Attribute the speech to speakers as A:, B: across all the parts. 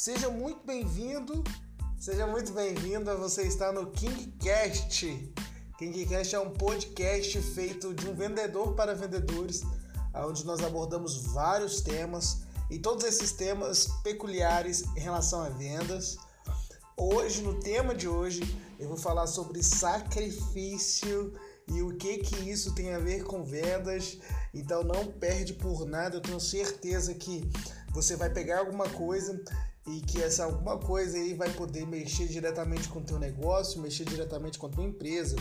A: Seja muito bem-vindo, seja muito bem-vinda. Você está no KingCast. KingCast é um podcast feito de um vendedor para vendedores, onde nós abordamos vários temas e todos esses temas peculiares em relação a vendas. Hoje, no tema de hoje, eu vou falar sobre sacrifício e o que que isso tem a ver com vendas. Então não perde por nada, eu tenho certeza que você vai pegar alguma coisa e que essa alguma coisa aí vai poder mexer diretamente com o teu negócio, mexer diretamente com a tua empresa.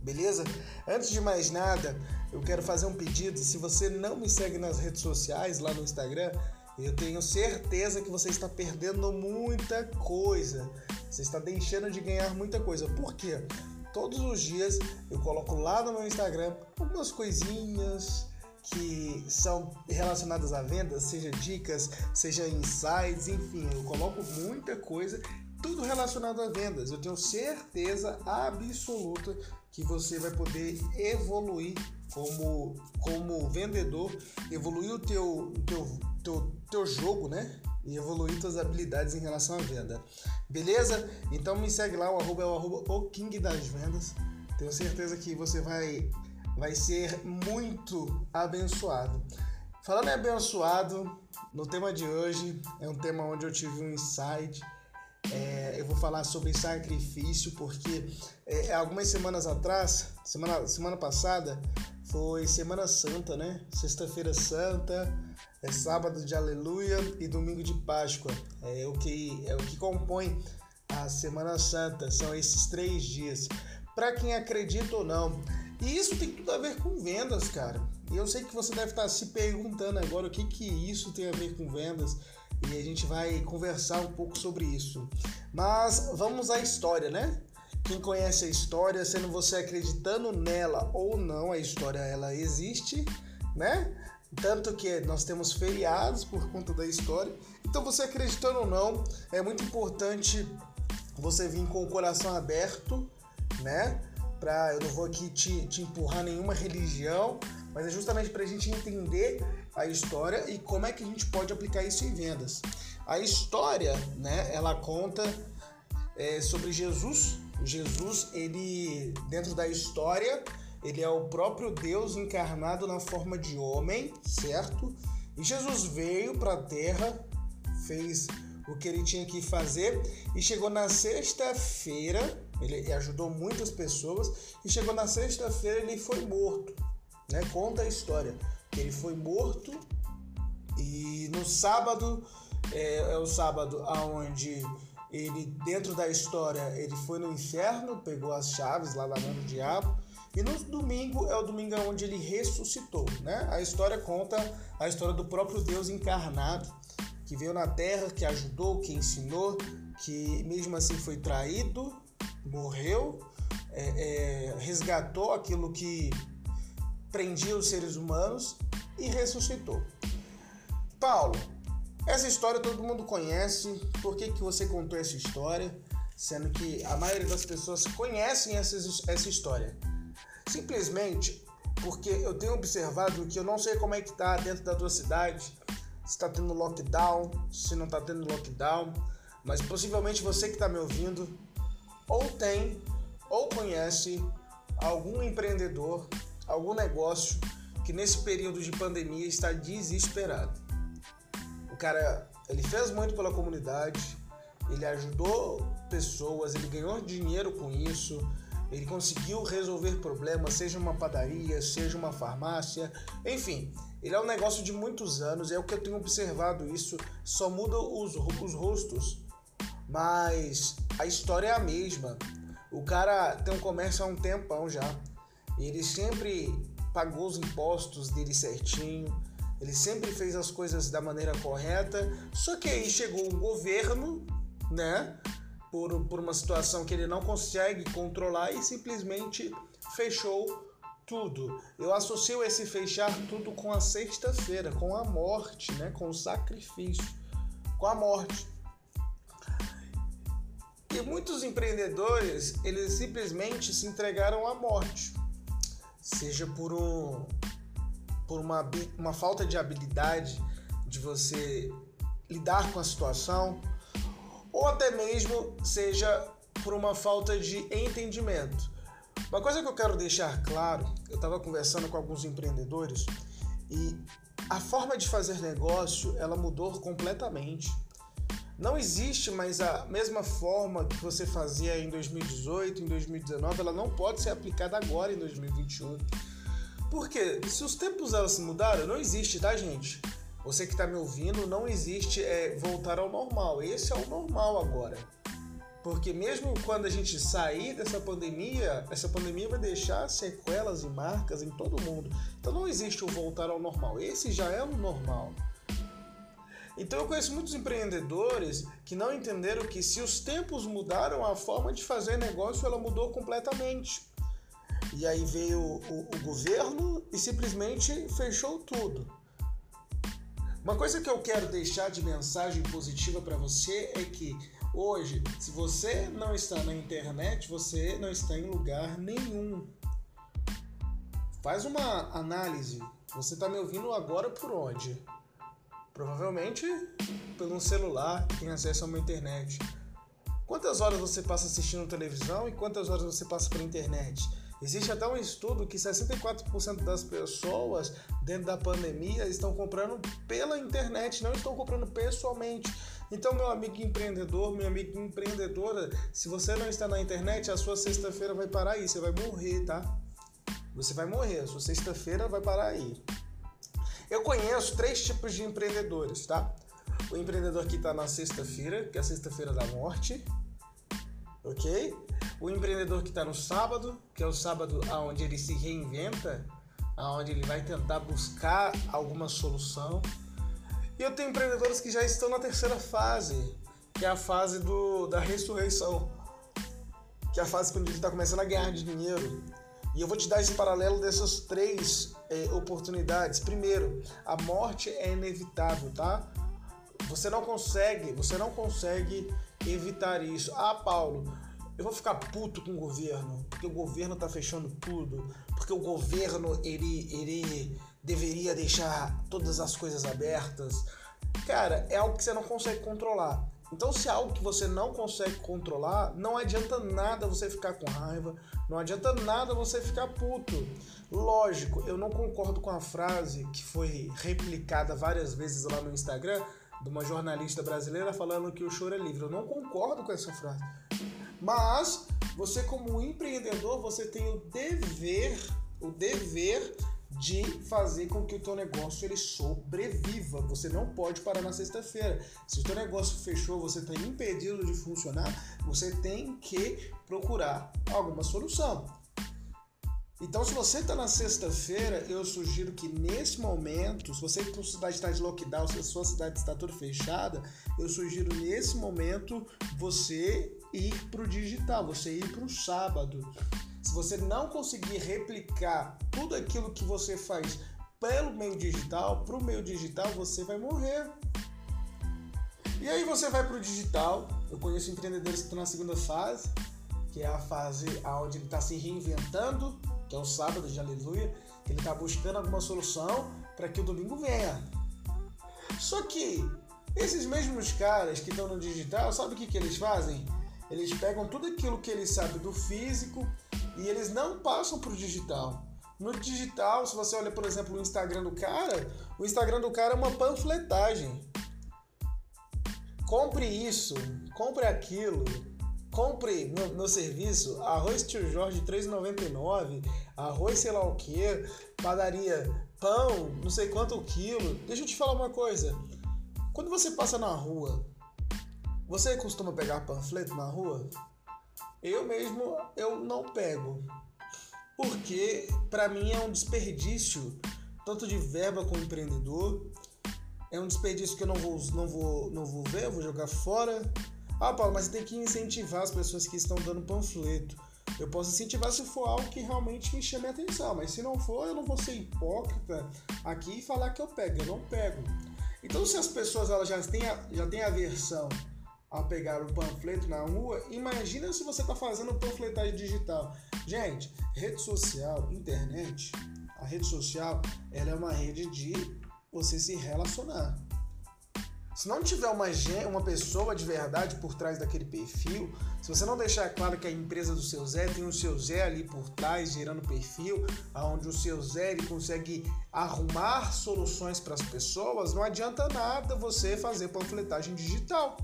A: Beleza? Antes de mais nada, eu quero fazer um pedido. Se você não me segue nas redes sociais, lá no Instagram, eu tenho certeza que você está perdendo muita coisa. Você está deixando de ganhar muita coisa. Por quê? Todos os dias eu coloco lá no meu Instagram algumas coisinhas que são relacionadas à venda, seja dicas, seja insights, enfim, eu coloco muita coisa, tudo relacionado a vendas. Eu tenho certeza absoluta que você vai poder evoluir como, como vendedor, evoluir o teu, teu, teu, teu jogo, né? E evoluir suas habilidades em relação à venda. Beleza? Então me segue lá, o arroba é o arroba o King das Vendas. Tenho certeza que você vai, vai ser muito abençoado. Falando em abençoado, no tema de hoje é um tema onde eu tive um insight. É, eu vou falar sobre sacrifício porque é, algumas semanas atrás, semana, semana passada, foi Semana Santa, né? Sexta-feira Santa, é sábado de Aleluia e domingo de Páscoa. É o que é o que compõe a Semana Santa. São esses três dias. Para quem acredita ou não. E isso tem tudo a ver com vendas, cara. E eu sei que você deve estar se perguntando agora o que que isso tem a ver com vendas. E a gente vai conversar um pouco sobre isso. Mas vamos à história, né? Quem conhece a história, sendo você acreditando nela ou não, a história ela existe, né? Tanto que nós temos feriados por conta da história. Então, você acreditando ou não, é muito importante você vir com o coração aberto, né? Pra, eu não vou aqui te, te empurrar nenhuma religião, mas é justamente para a gente entender a história e como é que a gente pode aplicar isso em vendas. A história, né? Ela conta é, sobre Jesus. Jesus, ele dentro da história, ele é o próprio Deus encarnado na forma de homem, certo? E Jesus veio para a terra, fez o que ele tinha que fazer e chegou na sexta-feira, ele ajudou muitas pessoas e chegou na sexta-feira ele foi morto, né? Conta a história ele foi morto e no sábado é, é o sábado aonde ele dentro da história ele foi no inferno, pegou as chaves lá da mão do diabo e no domingo é o domingo onde ele ressuscitou, né? A história conta a história do próprio Deus encarnado, que veio na terra, que ajudou, que ensinou, que mesmo assim foi traído, morreu, é, é, resgatou aquilo que prendia os seres humanos e ressuscitou. Paulo, essa história todo mundo conhece. Por que, que você contou essa história? Sendo que a maioria das pessoas conhecem essa, essa história. Simplesmente porque eu tenho observado que eu não sei como é que tá dentro da tua cidade, se está tendo lockdown, se não está tendo lockdown, mas possivelmente você que está me ouvindo ou tem ou conhece algum empreendedor, algum negócio que nesse período de pandemia está desesperado. O cara, ele fez muito pela comunidade, ele ajudou pessoas, ele ganhou dinheiro com isso, ele conseguiu resolver problemas, seja uma padaria, seja uma farmácia, enfim. Ele é um negócio de muitos anos, é o que eu tenho observado isso, só muda os, os rostos, mas a história é a mesma. O cara tem um comércio há um tempão já, ele sempre pagou os impostos dele certinho, ele sempre fez as coisas da maneira correta, só que aí chegou um governo, né? por, por uma situação que ele não consegue controlar e simplesmente fechou tudo. Eu associo esse fechar tudo com a sexta-feira, com a morte, né? com o sacrifício, com a morte. E muitos empreendedores, eles simplesmente se entregaram à morte, seja por um por uma, uma falta de habilidade de você lidar com a situação, ou até mesmo seja por uma falta de entendimento. Uma coisa que eu quero deixar claro, eu estava conversando com alguns empreendedores e a forma de fazer negócio ela mudou completamente. Não existe mais a mesma forma que você fazia em 2018, em 2019, ela não pode ser aplicada agora em 2021. Porque se os tempos elas mudaram, não existe, tá, gente? Você que está me ouvindo, não existe é, voltar ao normal. Esse é o normal agora. Porque mesmo quando a gente sair dessa pandemia, essa pandemia vai deixar sequelas e marcas em todo mundo. Então não existe o voltar ao normal. Esse já é o normal. Então eu conheço muitos empreendedores que não entenderam que se os tempos mudaram, a forma de fazer negócio ela mudou completamente. E aí veio o, o governo e simplesmente fechou tudo. Uma coisa que eu quero deixar de mensagem positiva para você é que hoje, se você não está na internet, você não está em lugar nenhum. Faz uma análise. Você está me ouvindo agora por onde? Provavelmente pelo um celular tem acesso a uma internet. Quantas horas você passa assistindo televisão e quantas horas você passa pela internet? Existe até um estudo que 64% das pessoas dentro da pandemia estão comprando pela internet, não estão comprando pessoalmente. Então, meu amigo empreendedor, minha amiga empreendedora, se você não está na internet, a sua sexta-feira vai parar aí, você vai morrer, tá? Você vai morrer, a sua sexta-feira vai parar aí. Eu conheço três tipos de empreendedores, tá? O empreendedor que está na sexta-feira, que é a sexta-feira da morte, ok? O empreendedor que está no sábado, que é o sábado onde ele se reinventa, onde ele vai tentar buscar alguma solução. E eu tenho empreendedores que já estão na terceira fase, que é a fase do, da ressurreição, que é a fase quando ele está começando a ganhar dinheiro. E eu vou te dar esse paralelo dessas três eh, oportunidades. Primeiro, a morte é inevitável, tá? Você não consegue, você não consegue evitar isso. Ah, Paulo, eu vou ficar puto com o governo, porque o governo tá fechando tudo, porque o governo ele, ele deveria deixar todas as coisas abertas. Cara, é algo que você não consegue controlar. Então, se é algo que você não consegue controlar, não adianta nada você ficar com raiva, não adianta nada você ficar puto. Lógico, eu não concordo com a frase que foi replicada várias vezes lá no Instagram de uma jornalista brasileira falando que o choro é livre. Eu não concordo com essa frase. Mas você como empreendedor, você tem o dever, o dever de fazer com que o teu negócio ele sobreviva. Você não pode parar na sexta-feira. Se o teu negócio fechou, você está impedido de funcionar, você tem que procurar alguma solução. Então, se você está na sexta-feira, eu sugiro que nesse momento, se você sua cidade está de lockdown, se a sua cidade está toda fechada, eu sugiro nesse momento você ir para o digital, você ir para o sábado. Se você não conseguir replicar tudo aquilo que você faz pelo meio digital, para o meio digital, você vai morrer. E aí você vai para o digital. Eu conheço empreendedores que estão na segunda fase, que é a fase onde ele está se reinventando, que é o sábado de aleluia, ele está buscando alguma solução para que o domingo venha. Só que esses mesmos caras que estão no digital, sabe o que, que eles fazem? Eles pegam tudo aquilo que eles sabem do físico e eles não passam para o digital. No digital, se você olha, por exemplo, o Instagram do cara, o Instagram do cara é uma panfletagem. Compre isso, compre aquilo, compre meu, meu serviço, arroz tio Jorge 3,99, arroz sei lá o que, padaria, pão, não sei quanto quilo. Deixa eu te falar uma coisa. Quando você passa na rua você costuma pegar panfleto na rua? Eu mesmo eu não pego. Porque para mim é um desperdício tanto de verba como empreendedor. É um desperdício que eu não vou não vou não vou ver, eu vou jogar fora. Ah, Paulo, mas você tem que incentivar as pessoas que estão dando panfleto. Eu posso incentivar se for algo que realmente me chame a atenção, mas se não for, eu não vou ser hipócrita aqui e falar que eu pego, eu não pego. Então, se as pessoas elas já têm, já têm aversão a pegar o panfleto na rua, imagina se você está fazendo panfletagem digital. Gente, rede social, internet, a rede social, ela é uma rede de você se relacionar. Se não tiver uma, uma pessoa de verdade por trás daquele perfil, se você não deixar claro que a empresa do seu Zé tem o seu Zé ali por trás, gerando perfil, onde o seu Zé ele consegue arrumar soluções para as pessoas, não adianta nada você fazer panfletagem digital.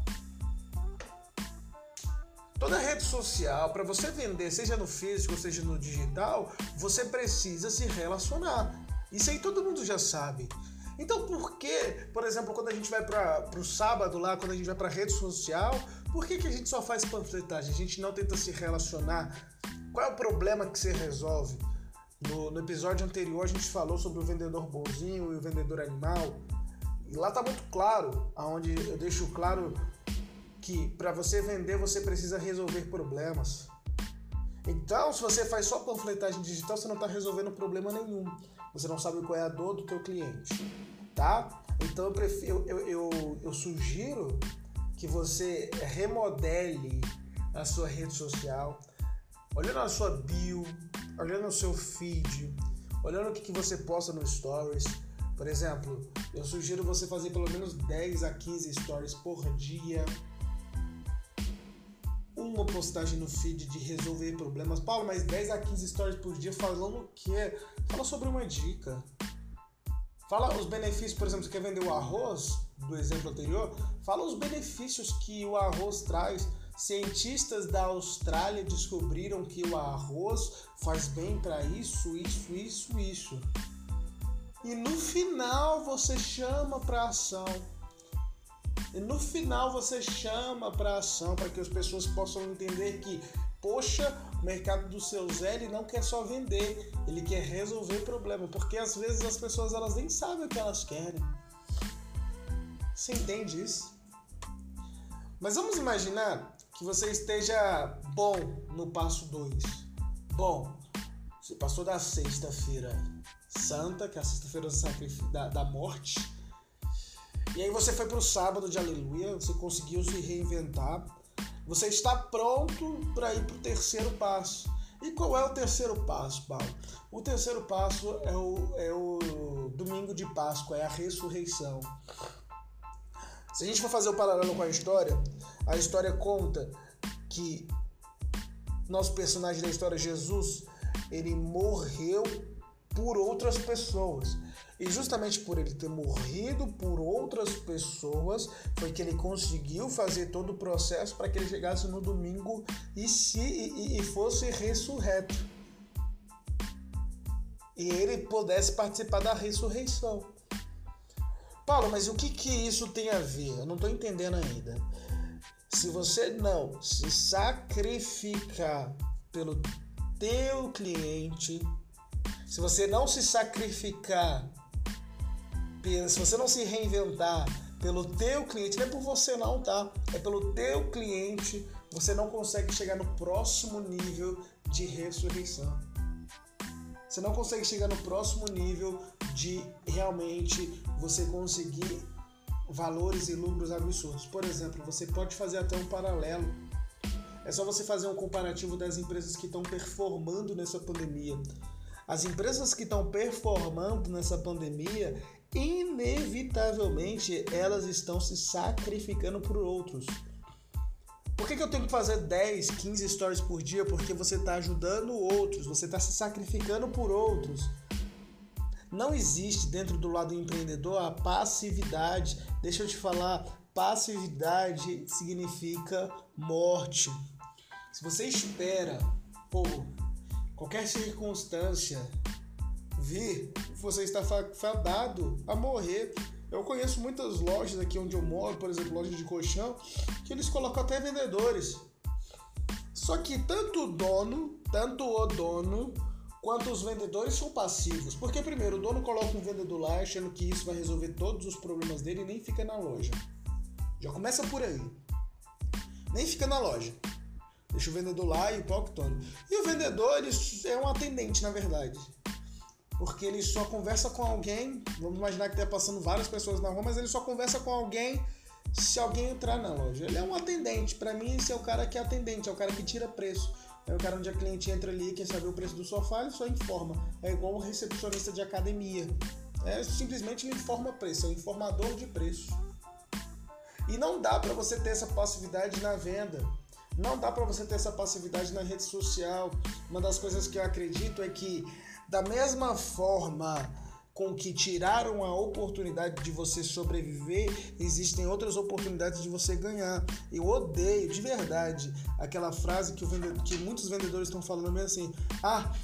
A: Toda rede social, para você vender, seja no físico, seja no digital, você precisa se relacionar. Isso aí todo mundo já sabe. Então, por que, por exemplo, quando a gente vai para o sábado lá, quando a gente vai para rede social, por que, que a gente só faz panfletagem? A gente não tenta se relacionar? Qual é o problema que você resolve? No, no episódio anterior a gente falou sobre o vendedor bonzinho e o vendedor animal. E lá está muito claro, aonde eu deixo claro que para você vender você precisa resolver problemas. Então, se você faz só panfletagem digital, você não está resolvendo problema nenhum. Você não sabe qual é a dor do teu cliente, tá? Então eu, prefiro, eu, eu, eu sugiro que você remodele a sua rede social, olhando a sua bio, olhando o seu feed, olhando o que, que você posta no Stories. Por exemplo, eu sugiro você fazer pelo menos 10 a 15 stories por dia uma postagem no feed de resolver problemas. Paulo, mas 10 a 15 stories por dia falando o quê? Fala sobre uma dica. Fala os benefícios, por exemplo, você quer vender o arroz, do exemplo anterior, fala os benefícios que o arroz traz. Cientistas da Austrália descobriram que o arroz faz bem para isso, isso, isso, isso. E no final você chama para ação. E no final você chama para ação para que as pessoas possam entender que, poxa, o mercado do seu Zé ele não quer só vender, ele quer resolver problema, porque às vezes as pessoas elas nem sabem o que elas querem. Você entende isso? Mas vamos imaginar que você esteja bom no passo 2. Bom, você passou da sexta-feira santa, que é a sexta-feira da, da morte, e aí você foi para o sábado de aleluia, você conseguiu se reinventar, você está pronto para ir para o terceiro passo. E qual é o terceiro passo, Paulo? O terceiro passo é o, é o domingo de Páscoa, é a ressurreição. Se a gente for fazer o paralelo com a história, a história conta que nosso personagem da história, Jesus, ele morreu por outras pessoas. E justamente por ele ter morrido por outras pessoas, foi que ele conseguiu fazer todo o processo para que ele chegasse no domingo e, se, e, e fosse ressurreto. E ele pudesse participar da ressurreição. Paulo, mas o que, que isso tem a ver? Eu não estou entendendo ainda. Se você não se sacrificar pelo teu cliente, se você não se sacrificar se você não se reinventar pelo teu cliente, não é por você não, tá? É pelo teu cliente, você não consegue chegar no próximo nível de ressurreição. Você não consegue chegar no próximo nível de realmente você conseguir valores e lucros absurdos. Por exemplo, você pode fazer até um paralelo. É só você fazer um comparativo das empresas que estão performando nessa pandemia. As empresas que estão performando nessa pandemia, inevitavelmente elas estão se sacrificando por outros. Por que, que eu tenho que fazer 10, 15 stories por dia? Porque você está ajudando outros, você está se sacrificando por outros. Não existe dentro do lado empreendedor a passividade. Deixa eu te falar, passividade significa morte. Se você espera por qualquer circunstância vir, você está fadado a morrer. Eu conheço muitas lojas aqui onde eu moro, por exemplo, lojas de colchão, que eles colocam até vendedores. Só que tanto o dono, tanto o dono, quanto os vendedores são passivos. Porque primeiro, o dono coloca um vendedor lá achando que isso vai resolver todos os problemas dele e nem fica na loja. Já começa por aí. Nem fica na loja. Deixa o vendedor lá e o pau que E o vendedor, ele é um atendente, na verdade porque ele só conversa com alguém. Vamos imaginar que está passando várias pessoas na rua, mas ele só conversa com alguém se alguém entrar na loja. Ele é um atendente. Para mim, esse é o cara que é atendente, é o cara que tira preço. É o cara onde a cliente entra ali quer saber o preço do sofá, ele só informa. É igual o recepcionista de academia. É simplesmente ele informa preço, é o informador de preço. E não dá para você ter essa passividade na venda. Não dá para você ter essa passividade na rede social. Uma das coisas que eu acredito é que da mesma forma com que tiraram a oportunidade de você sobreviver, existem outras oportunidades de você ganhar. Eu odeio de verdade aquela frase que, vendedor, que muitos vendedores estão falando mesmo assim: ah,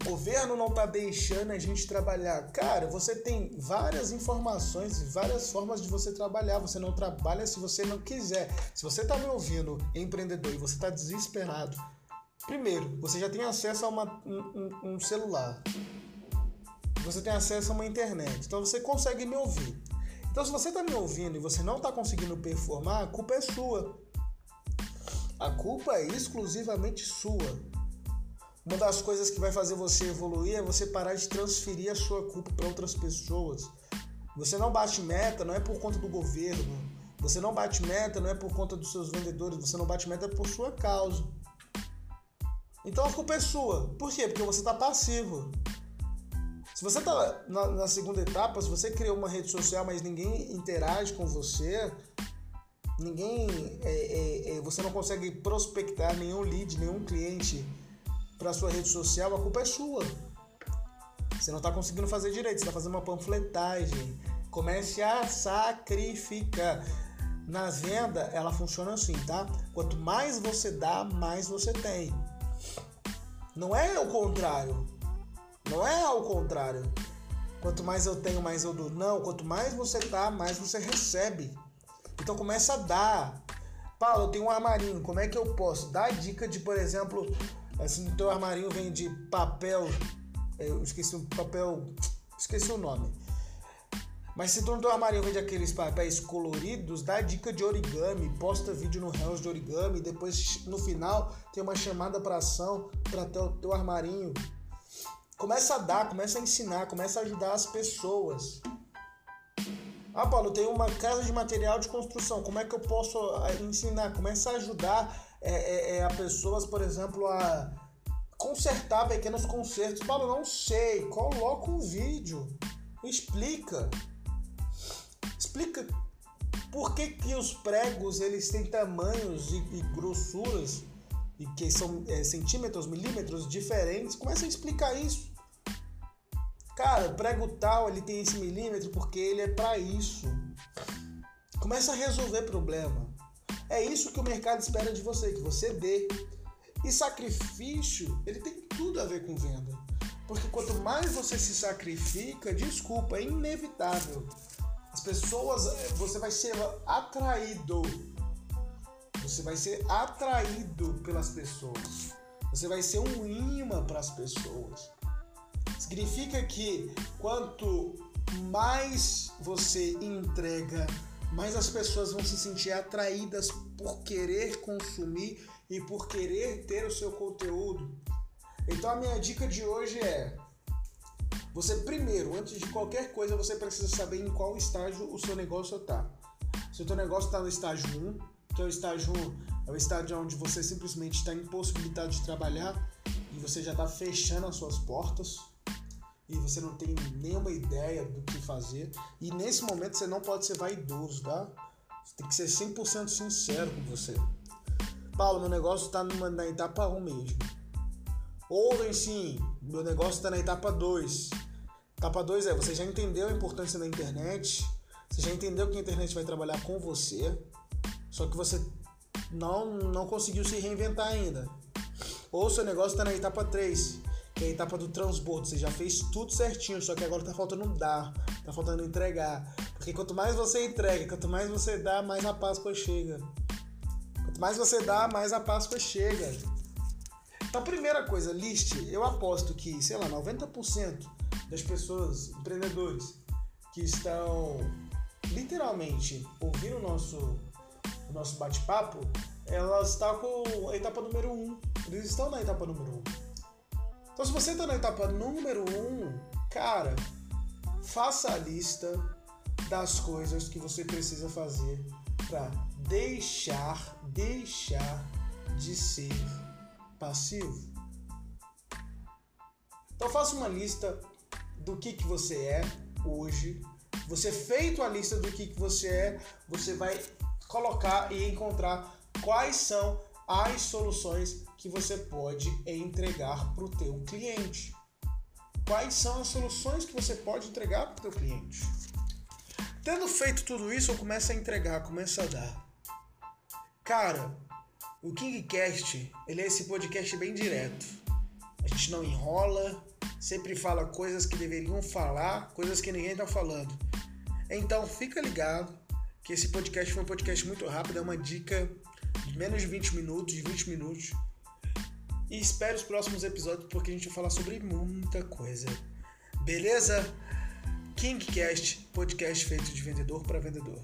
A: o governo não está deixando a gente trabalhar. Cara, você tem várias informações e várias formas de você trabalhar. Você não trabalha se você não quiser. Se você está me ouvindo, empreendedor, e você está desesperado, primeiro, você já tem acesso a uma, um, um celular você tem acesso a uma internet. Então você consegue me ouvir. Então, se você está me ouvindo e você não está conseguindo performar, a culpa é sua. A culpa é exclusivamente sua. Uma das coisas que vai fazer você evoluir é você parar de transferir a sua culpa para outras pessoas. Você não bate meta, não é por conta do governo. Você não bate meta, não é por conta dos seus vendedores. Você não bate meta por sua causa. Então a culpa é sua. Por quê? Porque você está passivo. Se você está na, na, segunda etapa, se você criou uma rede social, mas ninguém interage com você, ninguém, é, é, é, você não consegue prospectar nenhum lead, nenhum cliente para sua rede social, a culpa é sua. Você não está conseguindo fazer direito, você está fazendo uma panfletagem. Comece a sacrificar. Na venda, ela funciona assim, tá? Quanto mais você dá, mais você tem. Não é o contrário. Não é ao contrário. Quanto mais eu tenho, mais eu dou. Não, quanto mais você dá, mais você recebe. Então começa a dar. Paulo, eu tenho um armarinho, como é que eu posso? Dá dica de, por exemplo, assim, teu armarinho vem de papel. Eu esqueci o papel. Esqueci o nome. Mas se tu no teu armarinho vende aqueles papéis coloridos, dá dica de origami, posta vídeo no Reels de origami, depois no final tem uma chamada para ação para teu, teu armarinho Começa a dar, começa a ensinar, começa a ajudar as pessoas. Ah, Paulo, tem uma casa de material de construção. Como é que eu posso ah, ensinar? Começa a ajudar é, é, a pessoas, por exemplo, a consertar pequenos consertos. Paulo, não sei. Coloca um vídeo. Explica. Explica por que, que os pregos eles têm tamanhos e, e grossuras e que são é, centímetros, milímetros diferentes. Começa a explicar isso. Cara, o prego tal ele tem esse milímetro porque ele é para isso. Começa a resolver problema. É isso que o mercado espera de você, que você dê. E sacrifício, ele tem tudo a ver com venda. Porque quanto mais você se sacrifica, desculpa, é inevitável. As pessoas, você vai ser atraído. Você vai ser atraído pelas pessoas. Você vai ser um imã para as pessoas. Significa que quanto mais você entrega, mais as pessoas vão se sentir atraídas por querer consumir e por querer ter o seu conteúdo. Então a minha dica de hoje é: você primeiro, antes de qualquer coisa, você precisa saber em qual estágio o seu negócio está. Se o seu negócio está no estágio 1, que é o estágio 1, é o estágio onde você simplesmente está impossibilitado de trabalhar e você já está fechando as suas portas e você não tem nenhuma ideia do que fazer. E nesse momento você não pode ser vaidoso, tá? Você tem que ser 100% sincero com você. Paulo, meu negócio está na etapa 1 mesmo. Ou sim, meu negócio está na etapa 2. Etapa 2 é, você já entendeu a importância da internet, você já entendeu que a internet vai trabalhar com você, só que você não, não conseguiu se reinventar ainda. Ou seu negócio está na etapa 3 que é a etapa do transbordo. Você já fez tudo certinho, só que agora tá faltando dar, tá faltando entregar. Porque quanto mais você entrega, quanto mais você dá, mais a Páscoa chega. Quanto mais você dá, mais a Páscoa chega. Então, primeira coisa, liste. Eu aposto que, sei lá, 90% das pessoas, empreendedores, que estão literalmente ouvindo o nosso, o nosso bate-papo, elas estão com a etapa número 1. Um. Eles estão na etapa número 1. Um. Então, se você está na etapa número um, cara, faça a lista das coisas que você precisa fazer para deixar, deixar de ser passivo. Então, faça uma lista do que, que você é hoje, Você feito a lista do que, que você é, você vai colocar e encontrar quais são as soluções que você pode entregar para o teu cliente. Quais são as soluções que você pode entregar para o teu cliente? Tendo feito tudo isso, eu começo a entregar, começo a dar. Cara, o KingCast, ele é esse podcast bem direto. A gente não enrola, sempre fala coisas que deveriam falar, coisas que ninguém tá falando. Então fica ligado que esse podcast foi um podcast muito rápido, é uma dica de menos de 20 minutos, de 20 minutos. E espere os próximos episódios porque a gente vai falar sobre muita coisa. Beleza? KingCast, podcast feito de vendedor para vendedor.